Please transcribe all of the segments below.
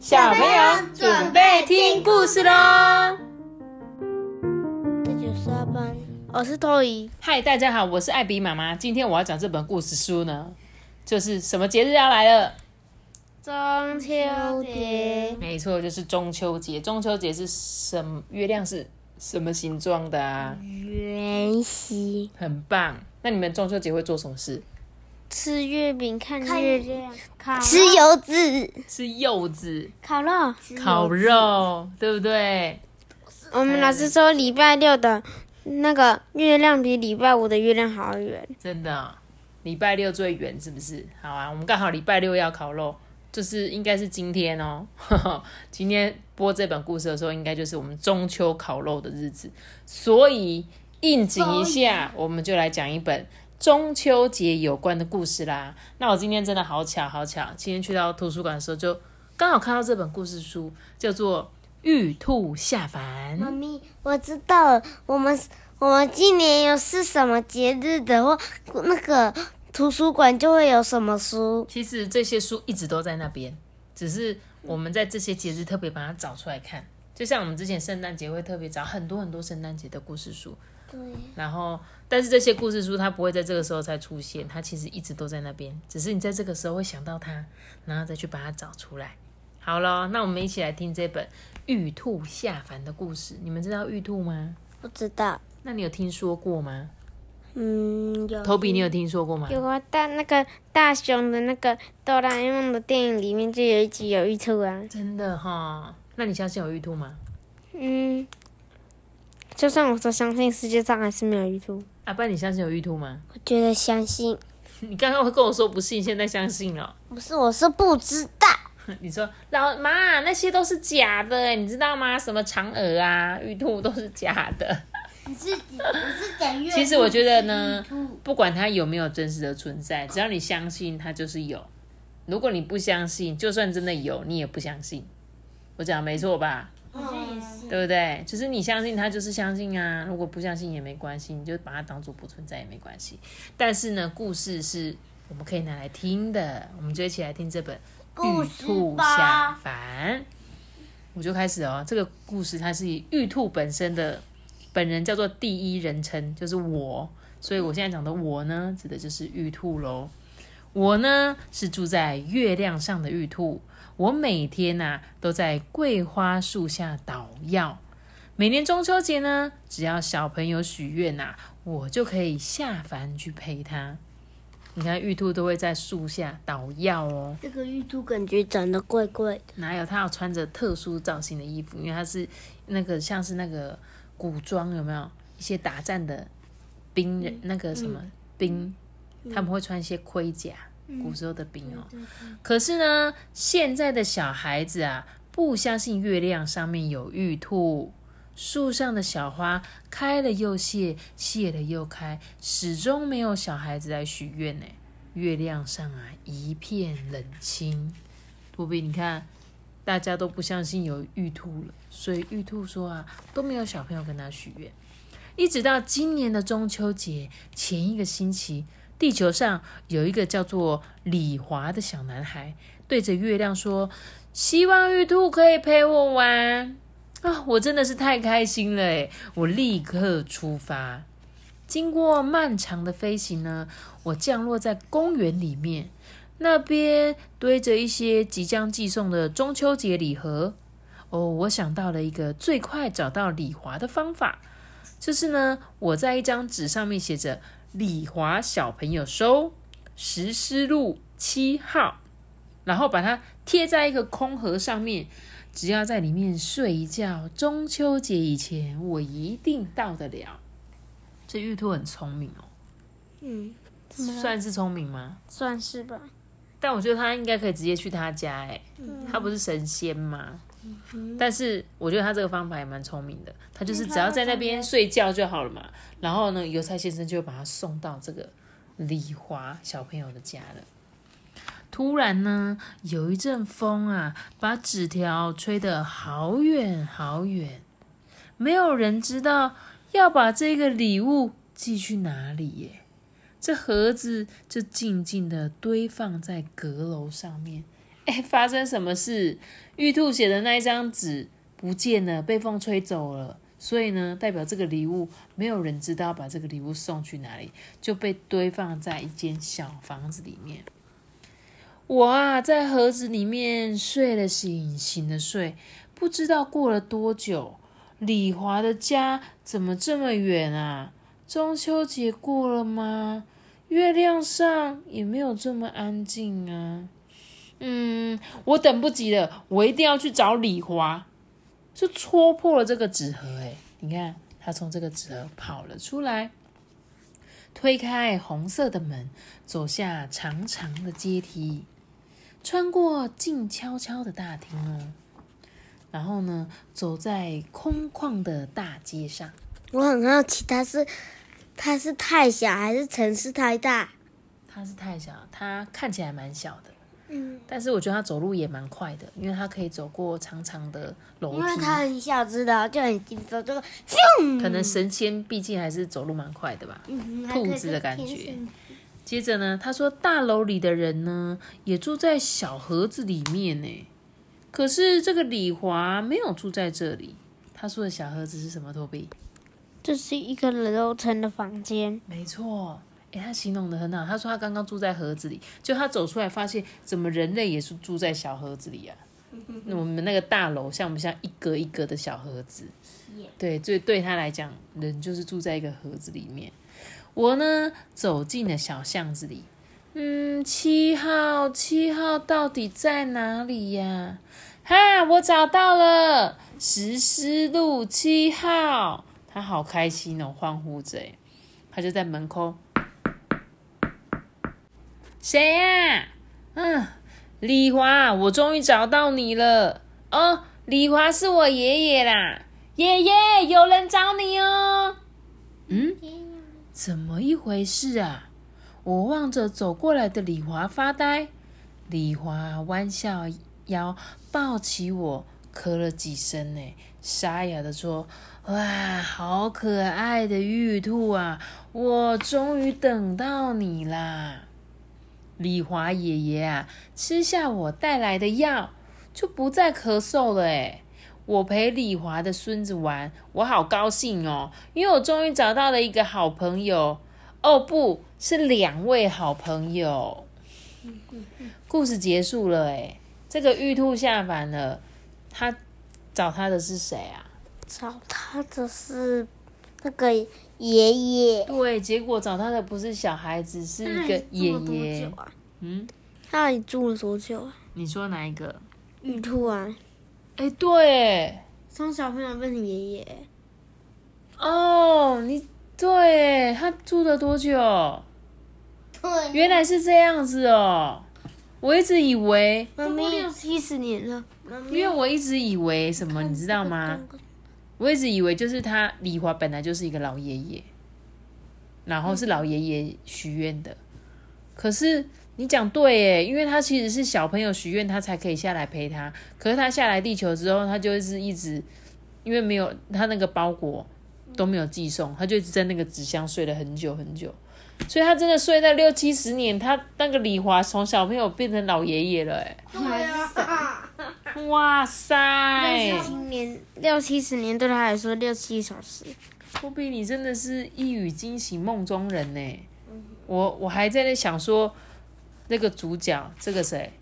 小朋友准备听故事喽！这就是阿班，我是托伊。嗨，大家好，我是艾比妈妈。今天我要讲这本故事书呢，就是什么节日要来了？中秋节，没错，就是中秋节。中秋节是什么？月亮是什么形状的啊？圆形。很棒。那你们中秋节会做什么事？吃月饼，看月亮，吃柚子，吃柚子，烤肉，烤肉，对不对？我们老师说礼拜六的那个月亮比礼拜五的月亮还要圆。真的，礼拜六最圆是不是？好啊，我们刚好礼拜六要烤肉，就是应该是今天哦。今天播这本故事的时候，应该就是我们中秋烤肉的日子，所以应景一下，我们就来讲一本。中秋节有关的故事啦，那我今天真的好巧好巧，今天去到图书馆的时候，就刚好看到这本故事书，叫做《玉兔下凡》。妈咪，我知道了，我们我们今年有是什么节日的话，那个图书馆就会有什么书。其实这些书一直都在那边，只是我们在这些节日特别把它找出来看，就像我们之前圣诞节会特别找很多很多圣诞节的故事书。对，然后，但是这些故事书它不会在这个时候才出现，它其实一直都在那边，只是你在这个时候会想到它，然后再去把它找出来。好了，那我们一起来听这本玉兔下凡的故事。你们知道玉兔吗？不知道。那你有听说过吗？嗯，有。头比，你有听说过吗？有啊，大那个大雄的那个哆啦 A 梦的电影里面就有一集有玉兔啊。真的哈？那你相信有玉兔吗？嗯。就算我说相信，世界上还是没有玉兔。阿爸，你相信有玉兔吗？我觉得相信。你刚刚会跟我说不信，现在相信了。不是，我是不知道。你说老妈那些都是假的，你知道吗？什么嫦娥啊、玉兔都是假的。你是你是讲 其实我觉得呢，不管它有没有真实的存在，只要你相信它就是有。如果你不相信，就算真的有，你也不相信。我讲没错吧？对不对？就是你相信他，就是相信啊。如果不相信也没关系，你就把它当做不存在也没关系。但是呢，故事是我们可以拿来听的，我们就一起来听这本《玉兔下凡》。我就开始哦，这个故事它是以玉兔本身的本人叫做第一人称，就是我，所以我现在讲的我呢，指的就是玉兔喽。我呢是住在月亮上的玉兔。我每天呐都在桂花树下捣药。每年中秋节呢，只要小朋友许愿呐，我就可以下凡去陪他。你看玉兔都会在树下捣药哦。这个玉兔感觉长得怪怪的。哪有？它要穿着特殊造型的衣服，因为它是那个像是那个古装有没有？一些打战的兵人，那个什么兵，他们会穿一些盔甲。古时候的饼哦，可是呢，现在的小孩子啊，不相信月亮上面有玉兔，树上的小花开了又谢，谢了又开，始终没有小孩子来许愿呢。月亮上啊，一片冷清。托比，你看，大家都不相信有玉兔了，所以玉兔说啊，都没有小朋友跟他许愿，一直到今年的中秋节前一个星期。地球上有一个叫做李华的小男孩，对着月亮说：“希望玉兔可以陪我玩啊！”我真的是太开心了诶我立刻出发。经过漫长的飞行呢，我降落在公园里面，那边堆着一些即将寄送的中秋节礼盒。哦，我想到了一个最快找到李华的方法，就是呢，我在一张纸上面写着。李华小朋友收石狮路七号，然后把它贴在一个空盒上面。只要在里面睡一觉，中秋节以前我一定到得了。这玉兔很聪明哦，嗯，算是聪明吗？算是吧。但我觉得他应该可以直接去他家，哎，他不是神仙吗？但是我觉得他这个方法也蛮聪明的，他就是只要在那边睡觉就好了嘛。然后呢，邮差先生就把他送到这个李华小朋友的家了。突然呢，有一阵风啊，把纸条吹得好远好远，没有人知道要把这个礼物寄去哪里耶。这盒子就静静的堆放在阁楼上面。发生什么事？玉兔写的那一张纸不见了，被风吹走了。所以呢，代表这个礼物没有人知道把这个礼物送去哪里，就被堆放在一间小房子里面。我啊，在盒子里面睡了醒，醒了睡，不知道过了多久。李华的家怎么这么远啊？中秋节过了吗？月亮上也没有这么安静啊。嗯，我等不及了，我一定要去找李华。就戳破了这个纸盒，哎，你看，他从这个纸盒跑了出来，推开红色的门，走下长长的阶梯，穿过静悄悄的大厅哦，然后呢，走在空旷的大街上。我很好奇，他是他是太小还是城市太大？他是太小，他看起来蛮小的。嗯，但是我觉得他走路也蛮快的，因为他可以走过长长的楼因为梯。他很小只的，就很紧走这个，可能神仙毕竟还是走路蛮快的吧。嗯兔子的感觉。接着呢，他说大楼里的人呢也住在小盒子里面呢，可是这个李华没有住在这里。他说的小盒子是什么？托比？这是一个楼层的房间，没错。诶，他形容的很好。他说他刚刚住在盒子里，就他走出来发现，怎么人类也是住在小盒子里啊？那我们那个大楼像不像一格一格的小盒子？对，所以对他来讲，人就是住在一个盒子里面。我呢，走进了小巷子里，嗯，七号，七号到底在哪里呀？哈，我找到了，石狮路七号。他好开心哦，欢呼着，诶他就在门口。谁呀、嗯，李华，我终于找到你了。哦，李华是我爷爷啦，爷爷，有人找你哦。嗯，怎么一回事啊？我望着走过来的李华发呆。李华弯下腰，抱起我，咳了几声，呢，沙哑的说：“哇，好可爱的玉兔啊！我终于等到你啦！”李华爷爷啊，吃下我带来的药，就不再咳嗽了。诶我陪李华的孙子玩，我好高兴哦，因为我终于找到了一个好朋友。哦，不是两位好朋友。故事结束了，诶这个玉兔下凡了，他找他的是谁啊？找他的是那个爷爷，对，结果找他的不是小孩子，是一个爷爷。啊？嗯，他那里住了多久啊？你说哪一个？玉兔啊，哎，对，从小朋友变成爷爷，哦，你对他住了多久？对，原来是这样子哦，我一直以为，妈咪六七十年了，因为我一直以为什么，你知道吗？我一直以为就是他李华本来就是一个老爷爷，然后是老爷爷许愿的。可是你讲对耶，因为他其实是小朋友许愿，他才可以下来陪他。可是他下来地球之后，他就是一直因为没有他那个包裹都没有寄送，他就一直在那个纸箱睡了很久很久。所以他真的睡在六七十年，他那个李华从小朋友变成老爷爷了，哎，哇塞！六七年，六七十年对他来说六七小时，酷比，你真的是一语惊醒梦中人呢。我我还在那想说，那个主角这个谁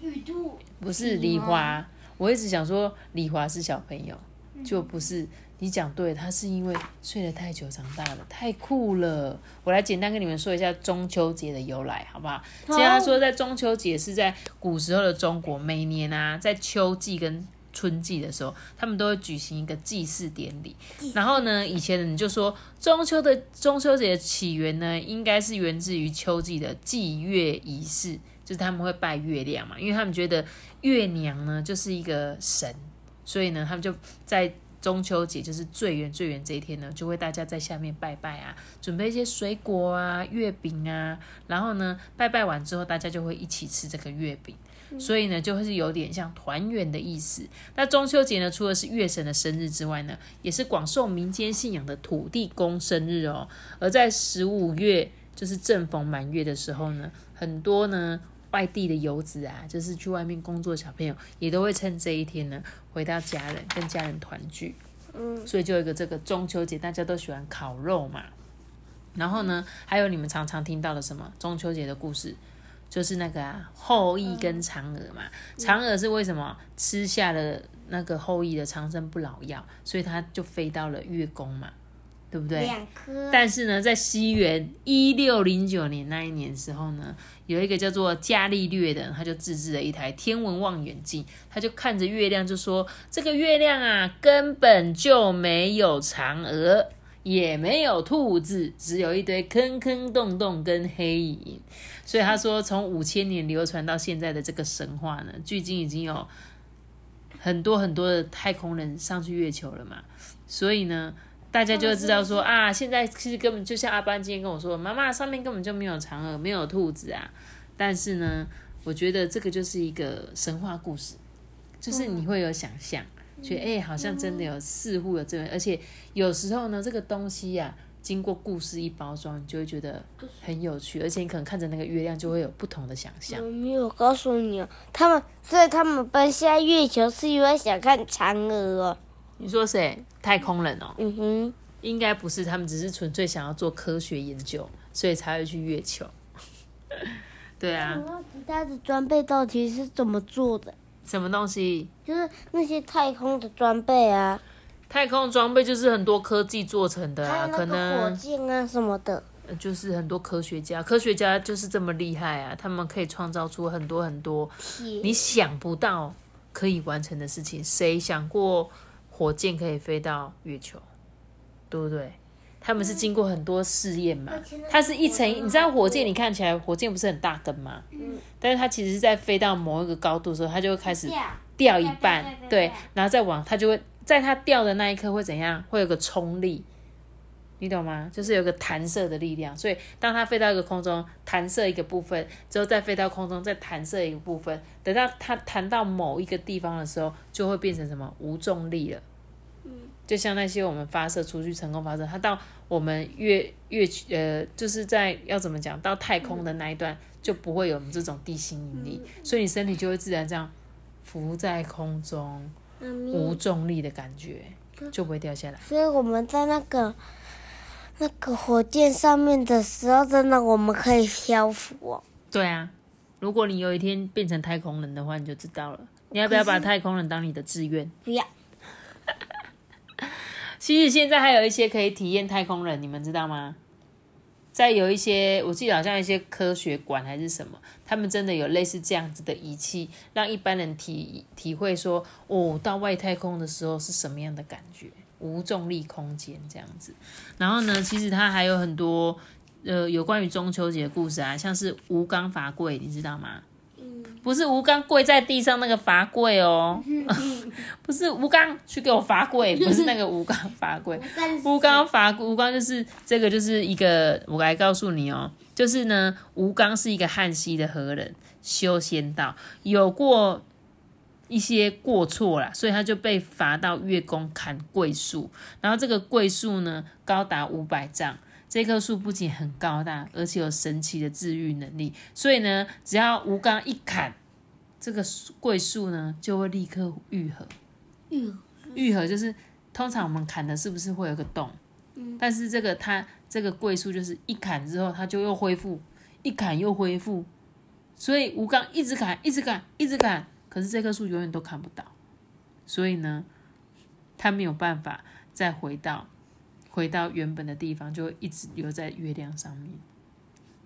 玉兔不是李华？我一直想说李华是小朋友，就不是。你讲对，他是因为睡得太久长大了，太酷了。我来简单跟你们说一下中秋节的由来，好不好？其实他说在中秋节是在古时候的中国，每年啊在秋季跟春季的时候，他们都会举行一个祭祀典礼。然后呢，以前人就说中秋的中秋节的起源呢，应该是源自于秋季的祭月仪式，就是他们会拜月亮嘛，因为他们觉得月娘呢就是一个神，所以呢，他们就在中秋节就是最圆最圆这一天呢，就会大家在下面拜拜啊，准备一些水果啊、月饼啊，然后呢，拜拜完之后，大家就会一起吃这个月饼。所以呢，就会是有点像团圆的意思。那中秋节呢，除了是月神的生日之外呢，也是广受民间信仰的土地公生日哦。而在十五月，就是正逢满月的时候呢，很多呢外地的游子啊，就是去外面工作的小朋友，也都会趁这一天呢，回到家人跟家人团聚。嗯，所以就有一个这个中秋节，大家都喜欢烤肉嘛。然后呢，还有你们常常听到的什么中秋节的故事，就是那个啊后羿跟嫦娥嘛。嫦娥是为什么吃下了那个后羿的长生不老药，所以他就飞到了月宫嘛，对不对？两颗，但是呢，在西元一六零九年那一年时候呢，有一个叫做伽利略的人，他就自制了一台天文望远镜，他就看着月亮就说：“这个月亮啊，根本就没有嫦娥，也没有兔子，只有一堆坑坑洞洞跟黑影。”所以他说，从五千年流传到现在的这个神话呢，距今已经有很多很多的太空人上去月球了嘛，所以呢。大家就会知道说啊，现在其实根本就像阿班今天跟我说，妈妈上面根本就没有嫦娥，没有兔子啊。但是呢，我觉得这个就是一个神话故事，就是你会有想象，觉得哎、好像真的有，似乎有这个，而且有时候呢，这个东西呀、经过故事一包装，你就会觉得很有趣，而且你可能看着那个月亮，就会有不同的想象。我没有告诉你哦，他们所以他们奔下月球是因为想看嫦娥哦。你说谁？太空人哦，嗯哼，应该不是，他们只是纯粹想要做科学研究，所以才会去月球。对啊，其他的装备到底是怎么做的？什么东西？就是那些太空的装备啊，太空装备就是很多科技做成的啊，可还有那个火箭啊什么的。呃就是很多科学家，科学家就是这么厉害啊，他们可以创造出很多很多你想不到可以完成的事情。谁想过火箭可以飞到月球？对不对？他们是经过很多试验嘛，它是一层，你知道火箭，你看起来火箭不是很大根吗？但是它其实是在飞到某一个高度的时候，它就会开始掉一半对，然后再往，它就会在它掉的那一刻会怎样？会有个冲力，你懂吗？就是有个弹射的力量，所以当它飞到一个空中，弹射一个部分之后，再飞到空中，再弹射一个部分，等到它弹到某一个地方的时候，就会变成什么无重力了。就像那些我们发射出去成功发射，它到我们月月呃，就是在要怎么讲，到太空的那一段就不会有我们这种地心引力，所以你身体就会自然这样浮在空中，无重力的感觉，就不会掉下来。所以我们在那个那个火箭上面的时候，真的我们可以漂浮哦。对啊，如果你有一天变成太空人的话，你就知道了。你要不要把太空人当你的志愿？不要，其实现在还有一些可以体验太空人，你们知道吗？在有一些，我记得好像一些科学馆还是什么，他们真的有类似这样子的仪器，让一般人体体会说，哦，到外太空的时候是什么样的感觉，无重力空间这样子。然后呢，其实它还有很多呃有关于中秋节的故事啊，像是吴刚伐桂，你知道吗？不是吴刚跪在地上那个罚跪哦，不是吴刚去给我罚跪，不是那个吴刚罚跪，吴刚罚吴刚就是这个就是一个，我来告诉你哦，就是呢，吴刚是一个汉西的何人，修仙道，有过一些过错啦，所以他就被罚到月宫砍桂树，然后这个桂树呢高达五百丈。这棵树不仅很高大，而且有神奇的治愈能力，所以呢，只要吴刚一砍，这个树桂树呢就会立刻愈合。愈愈合就是通常我们砍的是不是会有个洞？但是这个它这个桂树就是一砍之后它就又恢复，一砍又恢复，所以吴刚一直砍，一直砍，一直砍，可是这棵树永远都砍不到，所以呢，它没有办法再回到回到原本的地方，就会一直留在月亮上面，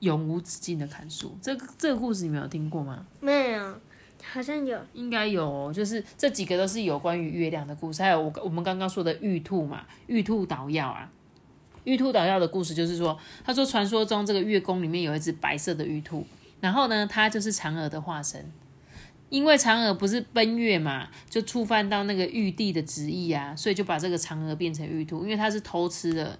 永无止境的砍树。这个这个故事你们有听过吗？没有，好像有。应该有、哦，就是这几个都是有关于月亮的故事，还有我我们刚刚说的玉兔嘛，玉兔捣药啊。玉兔捣药的故事就是说，他说传说中这个月宫里面有一只白色的玉兔，然后呢，它就是嫦娥的化身。因为嫦娥不是奔月嘛，就触犯到那个玉帝的旨意啊，所以就把这个嫦娥变成玉兔，因为他是偷吃了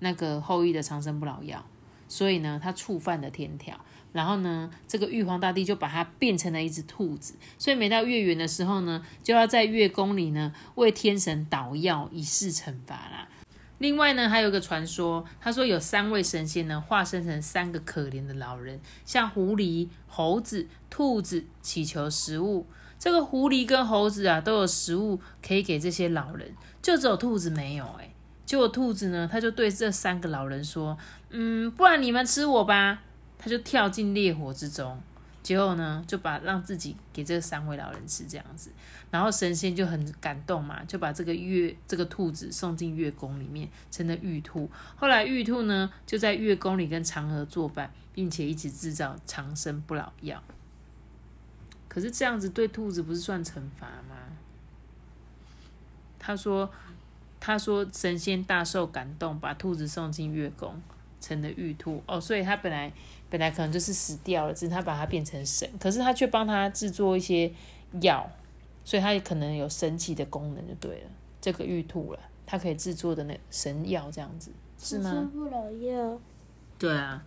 那个后羿的长生不老药，所以呢，他触犯了天条。然后呢，这个玉皇大帝就把它变成了一只兔子，所以每到月圆的时候呢，就要在月宫里呢为天神捣药以示惩罚啦。另外呢，还有一个传说，他说有三位神仙呢，化身成三个可怜的老人，向狐狸、猴子、兔子祈求食物。这个狐狸跟猴子啊，都有食物可以给这些老人，就只有兔子没有、欸。结果兔子呢，他就对这三个老人说：“嗯，不然你们吃我吧。”他就跳进烈火之中，结果呢，就把让自己给这三位老人吃这样子。然后神仙就很感动嘛，就把这个月这个兔子送进月宫里面，成了玉兔。后来玉兔呢，就在月宫里跟嫦娥作伴，并且一起制造长生不老药。可是这样子对兔子不是算惩罚吗？他说，他说神仙大受感动，把兔子送进月宫，成了玉兔。哦，所以他本来本来可能就是死掉了，只是他把它变成神，可是他却帮他制作一些药，所以他也可能有神奇的功能，就对了。这个玉兔了，它可以制作的那神药这样子，是吗？不老药。对啊，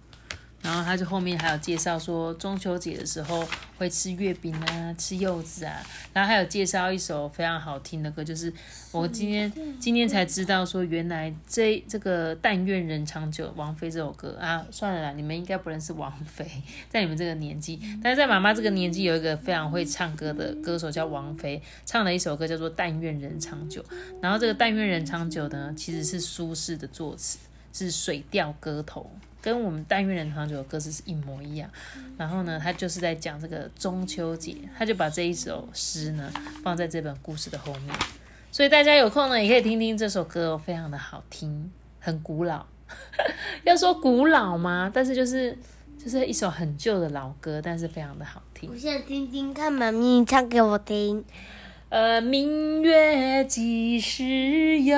然后他就后面还有介绍说，中秋节的时候会吃月饼啊，吃柚子啊，然后还有介绍一首非常好听的歌，就是我今天今天才知道说，原来这这个“但愿人长久”王菲这首歌啊，算了啦，你们应该不认识王菲，在你们这个年纪，但是在妈妈这个年纪，有一个非常会唱歌的歌手叫王菲，唱了一首歌叫做《但愿人长久》，然后这个“但愿人长久”呢，其实是苏轼的作词，是《水调歌头》。跟我们但愿人长久的歌词是一模一样，然后呢，他就是在讲这个中秋节，他就把这一首诗呢放在这本故事的后面，所以大家有空呢也可以听听这首歌哦，非常的好听，很古老。要说古老吗？但是就是就是一首很旧的老歌，但是非常的好听我。想听听看妈咪唱给我听。呃，明月几时有？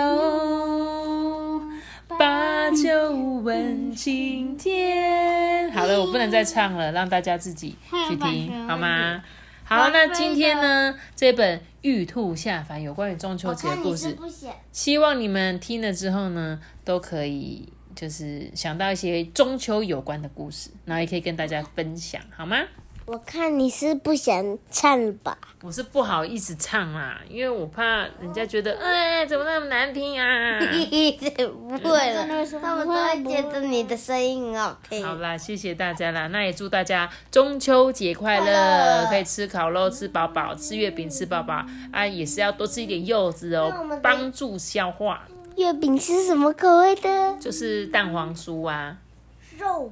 把酒问青天。好了，我不能再唱了，让大家自己去听，好吗？好，那今天呢，这本《玉兔下凡》有关于中秋节的故事，希望你们听了之后呢，都可以就是想到一些中秋有关的故事，然后也可以跟大家分享，好吗？我看你是不想唱吧？我是不好意思唱啦，因为我怕人家觉得，哎，怎么那么难听啊？不会了，他们都会觉得你的声音很好听。好啦，谢谢大家啦，那也祝大家中秋节快乐，可以吃烤肉吃饱饱，吃月饼吃饱饱啊，也是要多吃一点柚子哦帮助消化，月饼是什么口味的？就是蛋黄酥啊。肉。